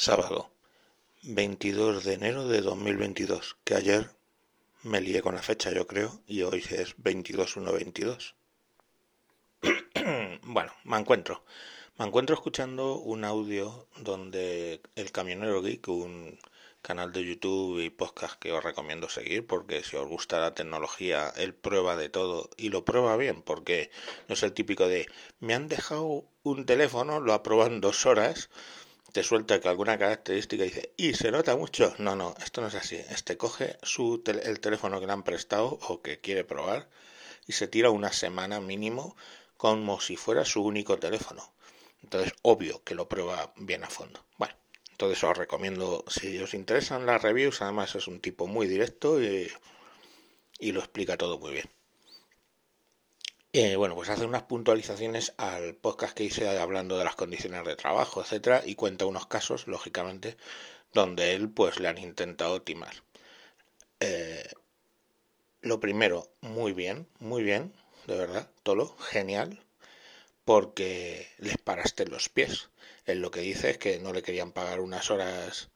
Sábado, 22 de enero de 2022, que ayer me lié con la fecha, yo creo, y hoy es 22-1-22. bueno, me encuentro. Me encuentro escuchando un audio donde el Camionero Geek, un canal de YouTube y podcast que os recomiendo seguir porque si os gusta la tecnología, él prueba de todo y lo prueba bien porque no es el típico de me han dejado un teléfono, lo aprueban dos horas te suelta que alguna característica dice, y se nota mucho. No, no, esto no es así. Este coge su el teléfono que le han prestado o que quiere probar y se tira una semana mínimo como si fuera su único teléfono. Entonces, obvio que lo prueba bien a fondo. Bueno, entonces os recomiendo, si os interesan las reviews, además es un tipo muy directo y, y lo explica todo muy bien. Eh, bueno, pues hace unas puntualizaciones al podcast que hice hablando de las condiciones de trabajo, etcétera, y cuenta unos casos, lógicamente, donde él pues le han intentado timar. Eh, lo primero, muy bien, muy bien, de verdad, Tolo, genial, porque les paraste los pies. Él lo que dice es que no le querían pagar unas horas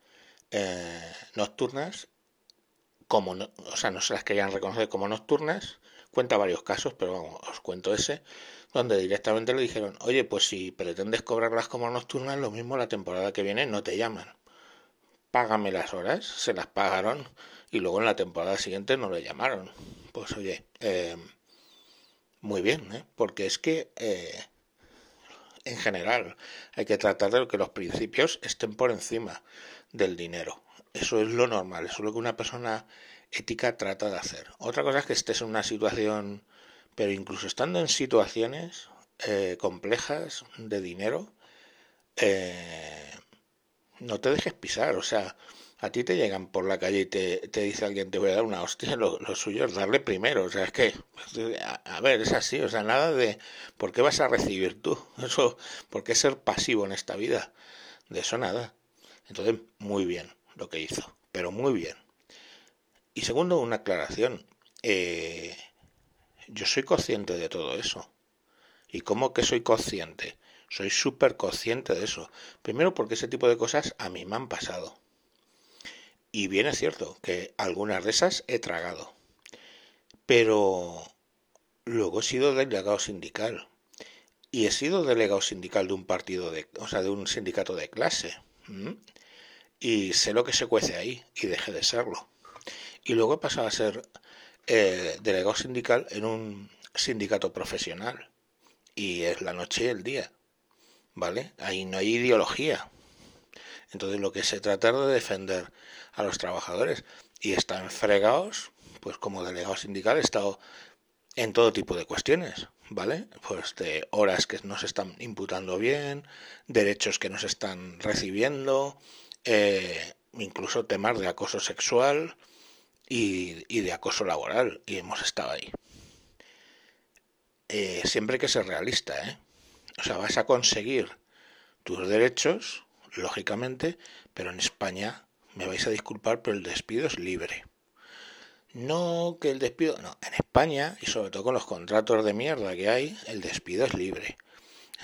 eh, nocturnas, como o sea, no se las querían reconocer como nocturnas, cuenta varios casos, pero vamos, os cuento ese, donde directamente le dijeron, oye, pues si pretendes cobrarlas como nocturnas, lo mismo la temporada que viene no te llaman. Págame las horas, se las pagaron y luego en la temporada siguiente no le llamaron. Pues oye, eh, muy bien, ¿eh? porque es que eh, en general hay que tratar de que los principios estén por encima del dinero. Eso es lo normal, eso es lo que una persona ética trata de hacer. Otra cosa es que estés en una situación, pero incluso estando en situaciones eh, complejas de dinero, eh, no te dejes pisar. O sea, a ti te llegan por la calle y te, te dice alguien te voy a dar una hostia, lo, suyo es darle primero. O sea, es que, a, ver, es así. O sea, nada de por qué vas a recibir tú. Eso, ¿por qué ser pasivo en esta vida? De eso nada. Entonces, muy bien lo que hizo, pero muy bien. Y segundo, una aclaración. Eh, yo soy consciente de todo eso. ¿Y cómo que soy consciente? Soy súper consciente de eso. Primero porque ese tipo de cosas a mí me han pasado. Y bien es cierto que algunas de esas he tragado. Pero luego he sido delegado sindical. Y he sido delegado sindical de un partido de, o sea, de un sindicato de clase. Y sé lo que se cuece ahí y dejé de serlo y luego he pasado a ser eh, delegado sindical en un sindicato profesional y es la noche y el día, ¿vale? Ahí no hay ideología. Entonces lo que se trata es de defender a los trabajadores y están fregados, pues como delegado sindical he estado en todo tipo de cuestiones, ¿vale? Pues de horas que no se están imputando bien, derechos que no se están recibiendo, eh, incluso temas de acoso sexual, y, de acoso laboral y hemos estado ahí. Eh, siempre que ser realista, ¿eh? O sea, vas a conseguir tus derechos, lógicamente, pero en España, me vais a disculpar, pero el despido es libre. No que el despido, no, en España, y sobre todo con los contratos de mierda que hay, el despido es libre.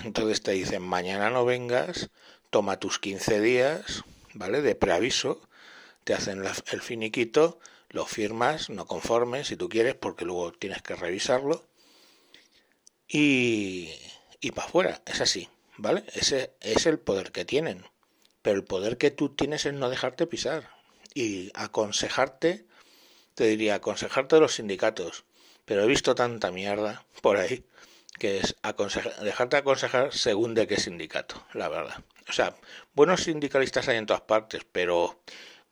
Entonces te dicen, mañana no vengas, toma tus 15 días, ¿vale? De preaviso, te hacen el finiquito lo firmas, no conforme, si tú quieres, porque luego tienes que revisarlo. Y, y para afuera, es así, ¿vale? Ese es el poder que tienen. Pero el poder que tú tienes es no dejarte pisar. Y aconsejarte, te diría, aconsejarte de los sindicatos. Pero he visto tanta mierda por ahí que es dejarte aconsejar según de qué sindicato, la verdad. O sea, buenos sindicalistas hay en todas partes, pero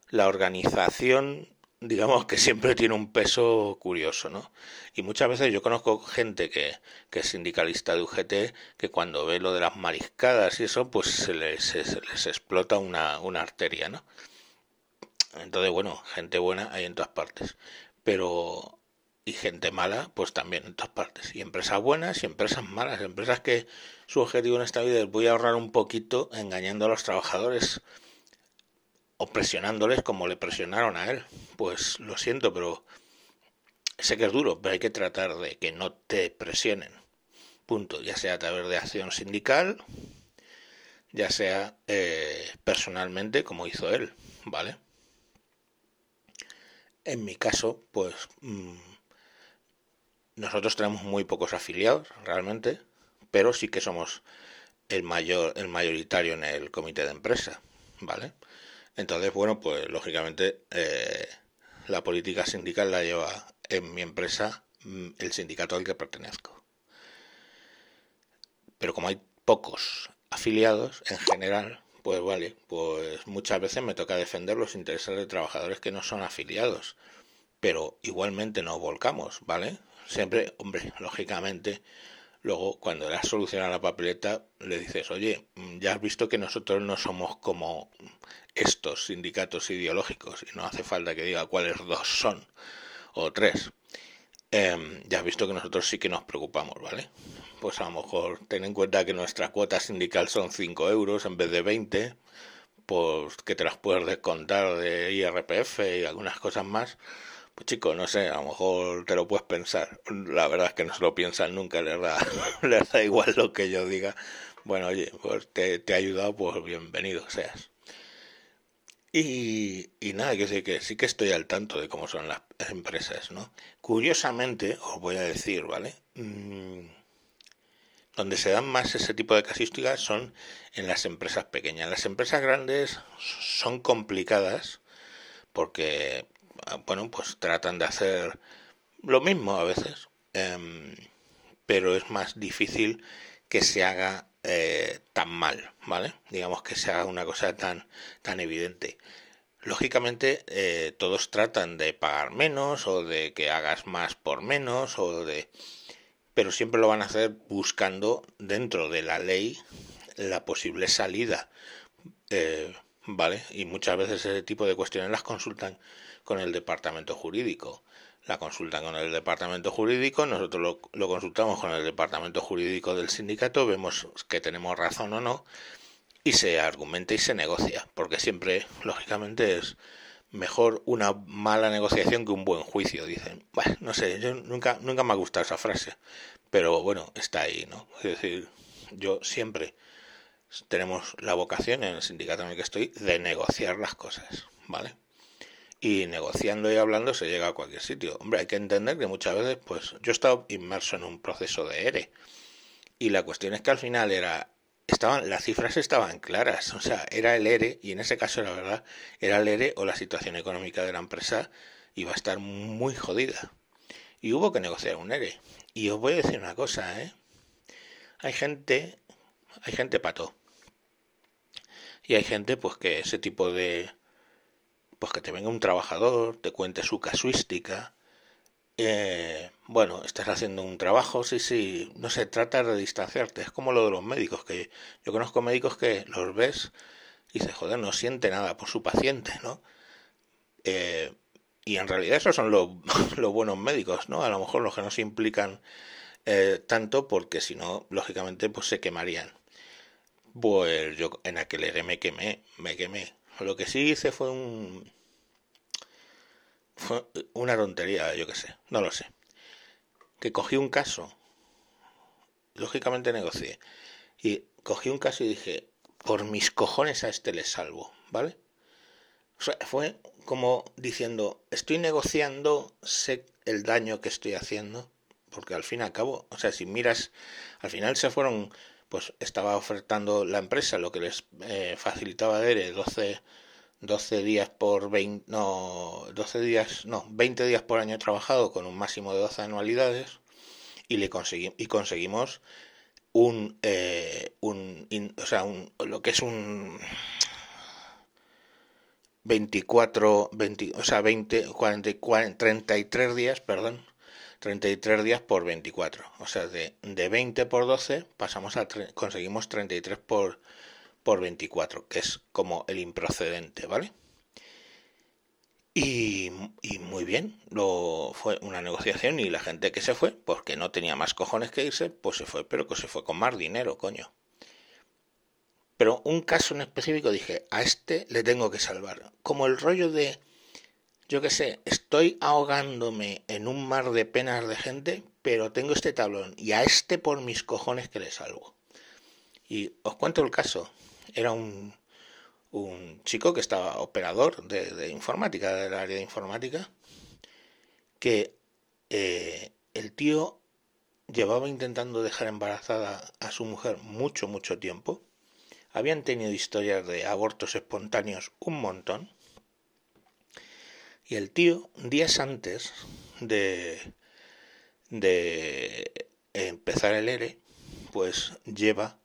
la organización digamos que siempre tiene un peso curioso, ¿no? Y muchas veces yo conozco gente que, que es sindicalista de UGT que cuando ve lo de las mariscadas y eso, pues se les, se, les explota una, una arteria, ¿no? Entonces, bueno, gente buena hay en todas partes. Pero y gente mala, pues también en todas partes. Y empresas buenas y empresas malas. Empresas que su objetivo en esta vida es voy a ahorrar un poquito engañando a los trabajadores o presionándoles como le presionaron a él. Pues lo siento, pero sé que es duro, pero hay que tratar de que no te presionen. Punto. Ya sea a través de acción sindical, ya sea eh, personalmente como hizo él, ¿vale? En mi caso, pues mm, nosotros tenemos muy pocos afiliados realmente, pero sí que somos el mayor, el mayoritario en el comité de empresa, ¿vale? Entonces, bueno, pues lógicamente eh, la política sindical la lleva en mi empresa mm, el sindicato al que pertenezco. Pero como hay pocos afiliados en general, pues vale, pues muchas veces me toca defender los intereses de trabajadores que no son afiliados, pero igualmente nos volcamos, ¿vale? Siempre, hombre, lógicamente, luego cuando le has solucionado la papeleta, le dices, oye, ya has visto que nosotros no somos como estos sindicatos ideológicos y no hace falta que diga cuáles dos son o tres. Em, ya has visto que nosotros sí que nos preocupamos, ¿vale? Pues a lo mejor ten en cuenta que nuestra cuota sindical son 5 euros en vez de 20, pues que te las puedes descontar de IRPF y algunas cosas más. Pues chico, no sé, a lo mejor te lo puedes pensar. La verdad es que no se lo piensan nunca, les da, les da igual lo que yo diga. Bueno, oye, pues te, he ayudado, pues bienvenido seas. Y, nada, que sí que sí que estoy al tanto de cómo son las empresas, ¿no? Curiosamente, os voy a decir, ¿vale? Mm, donde se dan más ese tipo de casuísticas son en las empresas pequeñas. Las empresas grandes son complicadas porque, bueno, pues tratan de hacer lo mismo a veces, em, pero es más difícil que se haga eh, tan mal, ¿vale? Digamos que se haga una cosa tan, tan evidente. Lógicamente, eh, todos tratan de pagar menos o de que hagas más por menos o de... Pero siempre lo van a hacer buscando dentro de la ley la posible salida, eh, ¿vale? Y muchas veces ese tipo de cuestiones las consultan con el departamento jurídico la consultan con el departamento jurídico, nosotros lo, lo, consultamos con el departamento jurídico del sindicato, vemos que tenemos razón o no, y se argumenta y se negocia, porque siempre, lógicamente, es mejor una mala negociación que un buen juicio, dicen. Bueno, no sé, yo nunca, nunca me ha gustado esa frase, pero bueno, está ahí, ¿no? Es decir, yo siempre tenemos la vocación en el sindicato en el que estoy de negociar las cosas, ¿vale? Y negociando y hablando se llega a cualquier sitio. Hombre, hay que entender que muchas veces, pues yo he estado inmerso en un proceso de ERE y la cuestión es que al final era estaban las cifras estaban claras, o sea, era el ERE y en ese caso la verdad era el ERE o la situación económica de la empresa iba a estar muy jodida. Y hubo que negociar un ERE. Y os voy a decir una cosa, ¿eh? Hay gente, hay gente pato. Y hay gente pues que ese tipo de pues que te venga un trabajador, te cuente su casuística. Eh, bueno, estás haciendo un trabajo, sí, sí, no se trata de distanciarte, es como lo de los médicos, que yo conozco médicos que los ves y dices, joder, no siente nada por su paciente, ¿no? Eh, y en realidad esos son los, los, buenos médicos, ¿no? A lo mejor los que no se implican eh, tanto porque si no, lógicamente, pues se quemarían. Pues yo en aquel me quemé, me quemé. Lo que sí hice fue un. Fue una tontería, yo qué sé, no lo sé. Que cogí un caso, lógicamente negocié, y cogí un caso y dije, por mis cojones a este le salvo, ¿vale? O sea, fue como diciendo, estoy negociando, sé el daño que estoy haciendo, porque al fin y al cabo, o sea, si miras, al final se fueron pues estaba ofertando la empresa lo que les eh, facilitaba de 12, 12 días por 20, no, 12 días, no, 20 días por año trabajado con un máximo de 12 anualidades y le conseguimos y conseguimos un, eh, un o sea, un, lo que es un 24, 20, o sea, 20, 40, 40, 33 días, perdón, 33 días por 24. O sea, de, de 20 por 12 pasamos a conseguimos 33 por, por 24, que es como el improcedente, ¿vale? Y, y, muy bien, lo, fue una negociación y la gente que se fue, porque no tenía más cojones que irse, pues se fue, pero que se fue con más dinero, coño. Pero un caso en específico dije, a este le tengo que salvar. Como el rollo de yo qué sé, estoy ahogándome en un mar de penas de gente, pero tengo este tablón y a este por mis cojones que le salgo. Y os cuento el caso. era un, un chico que estaba operador de, informática, del área de informática, que eh, el tío llevaba intentando dejar embarazada a su mujer mucho, mucho tiempo. Habían tenido historias de abortos espontáneos un montón. Y el tío, días antes de, de empezar el ERE, pues lleva,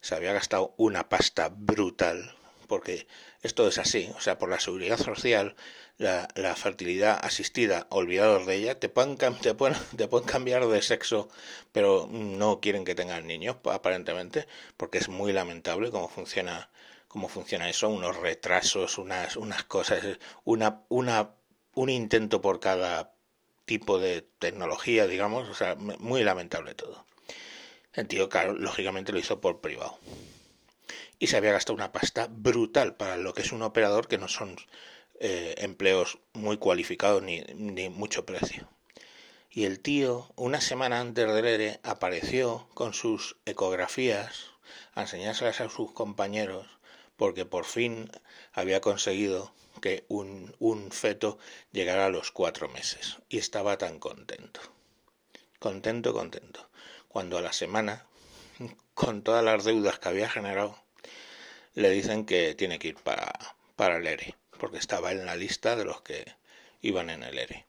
se había gastado una pasta brutal porque esto es así, o sea, por la seguridad social, la, fertilidad asistida, olvidados de ella, te pueden, te, pueden, te pueden cambiar de sexo, pero no quieren que tengan niños, aparentemente, porque es muy lamentable cómo funciona cómo funciona eso, unos retrasos, unas, unas cosas, una, una, un intento por cada tipo de tecnología, digamos, o sea, muy lamentable todo. El tío, claro, lógicamente lo hizo por privado y se había gastado una pasta brutal para lo que es un operador que no son eh, empleos muy cualificados ni, ni mucho precio. Y el tío, una semana antes del ERE, apareció con sus ecografías a enseñárselas a sus compañeros porque por fin había conseguido que un, un feto llegara a los cuatro meses y estaba tan contento. Contento, contento. Cuando a la semana, con todas las deudas que había generado, le dicen que tiene que ir para, para el ERE, porque estaba en la lista de los que iban en el ERE.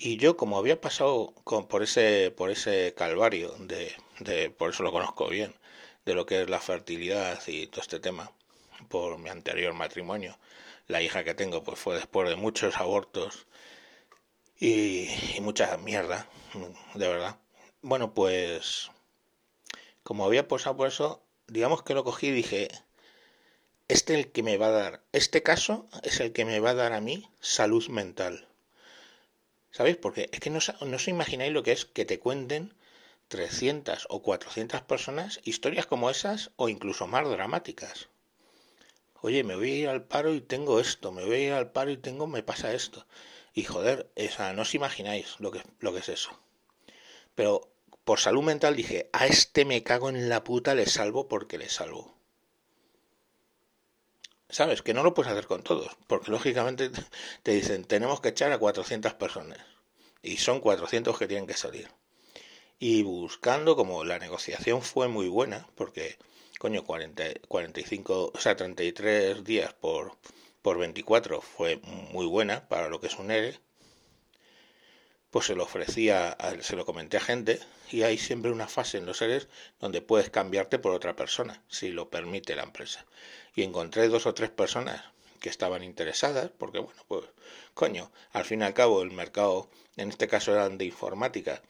Y yo, como había pasado por ese, por ese calvario, de, de, por eso lo conozco bien, de lo que es la fertilidad y todo este tema, por mi anterior matrimonio, la hija que tengo pues fue después de muchos abortos y, y mucha mierda, de verdad. Bueno, pues como había pasado por eso, digamos que lo cogí y dije, este el que me va a dar, este caso es el que me va a dar a mí salud mental. ¿Sabéis? Porque es que no, no os imagináis lo que es que te cuenten 300 o 400 personas historias como esas o incluso más dramáticas. Oye, me voy a ir al paro y tengo esto, me voy a ir al paro y tengo, me pasa esto. Y joder, esa, no os imagináis lo que, lo que es eso. Pero por salud mental dije, a este me cago en la puta, le salvo porque le salvo. ¿Sabes? Que no lo puedes hacer con todos, porque lógicamente te dicen, tenemos que echar a 400 personas. Y son 400 que tienen que salir. Y buscando, como la negociación fue muy buena, porque, coño, 40, 45, o sea, 33 días por, por 24 fue muy buena para lo que es un ERE, pues se lo ofrecía, se lo comenté a gente y hay siempre una fase en los seres donde puedes cambiarte por otra persona, si lo permite la empresa. Y encontré dos o tres personas que estaban interesadas, porque bueno, pues coño, al fin y al cabo el mercado, en este caso eran de informática,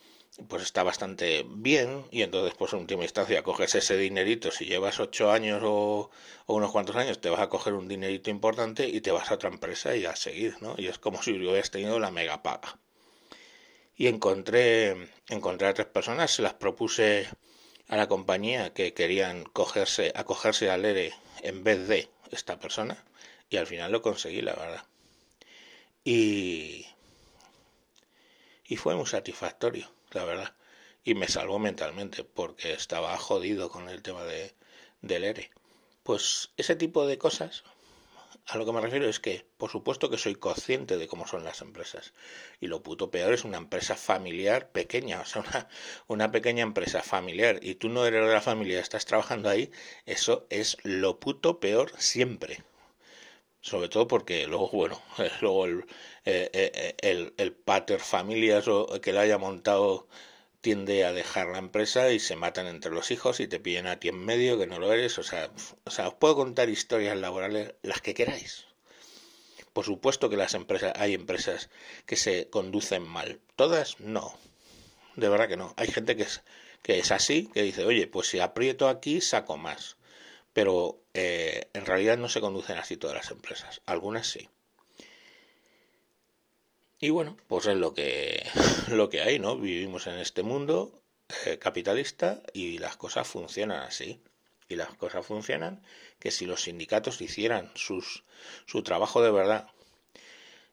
pues está bastante bien y entonces pues en última instancia coges ese dinerito, si llevas ocho años o, unos cuantos años te vas a coger un dinerito importante y te vas a otra empresa y a seguir, ¿no? Y es como si hubieras tenido la mega paga y encontré, encontré a tres personas, se las propuse a la compañía que querían cogerse, acogerse al ERE en vez de esta persona y al final lo conseguí, la verdad. Y, y fue muy satisfactorio, la verdad. Y me salvó mentalmente porque estaba jodido con el tema de, del ERE. Pues ese tipo de cosas a lo que me refiero es que, por supuesto que soy consciente de cómo son las empresas. Y lo puto peor es una empresa familiar pequeña, o sea, una, una pequeña empresa familiar. Y tú no eres de la familia, estás trabajando ahí. Eso es lo puto peor siempre. Sobre todo porque luego, bueno, luego el, eh, eh, el, el pater familias que le haya montado tiende a dejar la empresa y se matan entre los hijos y te pillan a ti en medio que no lo eres. O sea, o sea, os puedo contar historias laborales las que queráis. Por supuesto que las empresas, hay empresas que se conducen mal. Todas no. De verdad que no. Hay gente que es, que es así, que dice, oye, pues si aprieto aquí, saco más. Pero eh, en realidad no se conducen así todas las empresas. Algunas sí. Y bueno, pues es lo que, lo que hay, ¿no? Vivimos en este mundo eh, capitalista y las cosas funcionan así. Y las cosas funcionan que si los sindicatos hicieran sus, su trabajo de verdad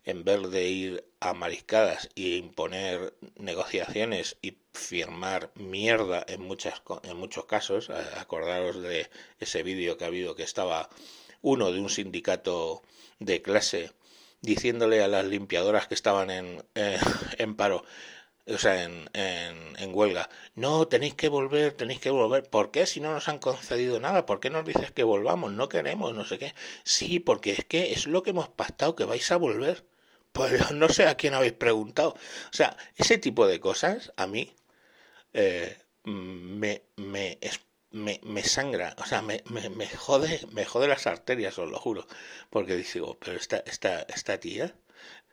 en vez de ir a mariscadas y imponer negociaciones y firmar mierda en muchas en muchos casos acordaros de ese vídeo que ha habido que estaba uno de un sindicato de clase diciéndole a las limpiadoras que estaban en, en paro o sea, en, en, en, huelga. No, tenéis que volver, tenéis que volver. ¿Por qué si no nos han concedido nada? ¿Por qué nos dices que volvamos? No queremos, no sé qué. Sí, porque es que es lo que hemos pactado, que vais a volver. Pues no sé a quién habéis preguntado. O sea, ese tipo de cosas a mí eh, me, me, me, me, sangra, o sea, me, me, jode, me jode las arterias, os lo juro. Porque digo, pero esta, esta, esta tía,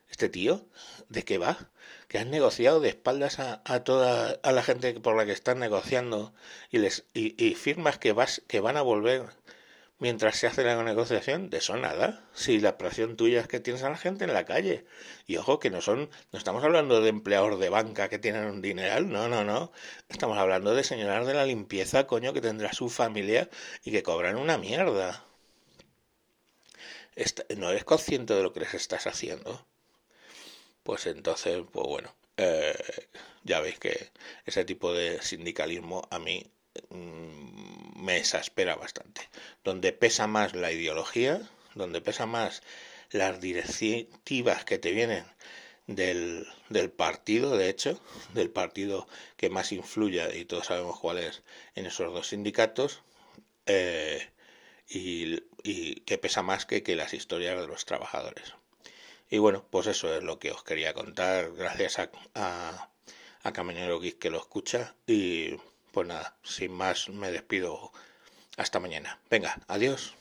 este tío, ¿de qué va? Que han negociado de espaldas a, toda a la gente por la que están negociando y les y firmas que vas que van a volver mientras se hace la negociación, de eso nada. Si la presión tuya es que tienes a la gente en la calle. Y ojo, que no son, no estamos hablando de empleados de banca que tienen un dineral, no, no, no. Estamos hablando de señoras de la limpieza, coño, que tendrá su familia y que cobran una mierda. ¿No eres consciente de lo que les estás haciendo? Pues entonces, pues bueno, eh, ya veis que ese tipo de sindicalismo a mí Mm, me exaspera bastante. Donde pesa más la ideología, donde pesa más las directivas que te vienen del, del partido, de hecho, del partido que más influye, y todos sabemos cuál es, en esos dos sindicatos, eh, y, y, que pesa más que, que las historias de los trabajadores. Y bueno, pues eso es lo que os quería contar, gracias a, a, a Caminero Geek que lo escucha, y pues nada, sin más me despido. Hasta mañana. Venga, adiós.